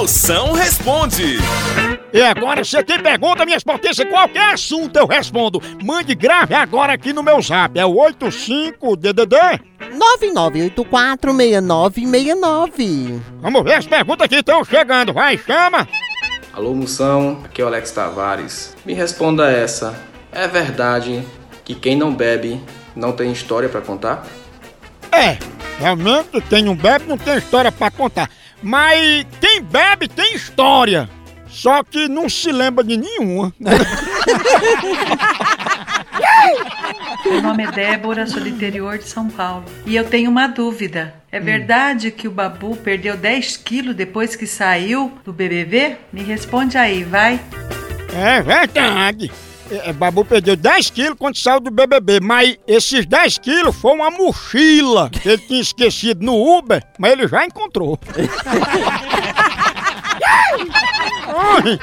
Moção responde. E agora, você tem pergunta, minhas potências, qualquer assunto eu respondo. Mande grave agora aqui no meu zap. É o 85DDD. 99846969. Vamos ver as perguntas que estão chegando. Vai, chama. Alô, Moção, aqui é o Alex Tavares. Me responda essa. É verdade que quem não bebe não tem história pra contar? É, realmente quem não bebe não tem história pra contar. Mas quem bebe tem história. Só que não se lembra de nenhuma. Meu nome é Débora, sou do interior de São Paulo. E eu tenho uma dúvida. É verdade que o Babu perdeu 10 quilos depois que saiu do BBB? Me responde aí, vai. É verdade. É, Babu perdeu 10 quilos quando saiu do BBB, mas esses 10 quilos foi uma mochila que ele tinha esquecido no Uber, mas ele já encontrou. Ai.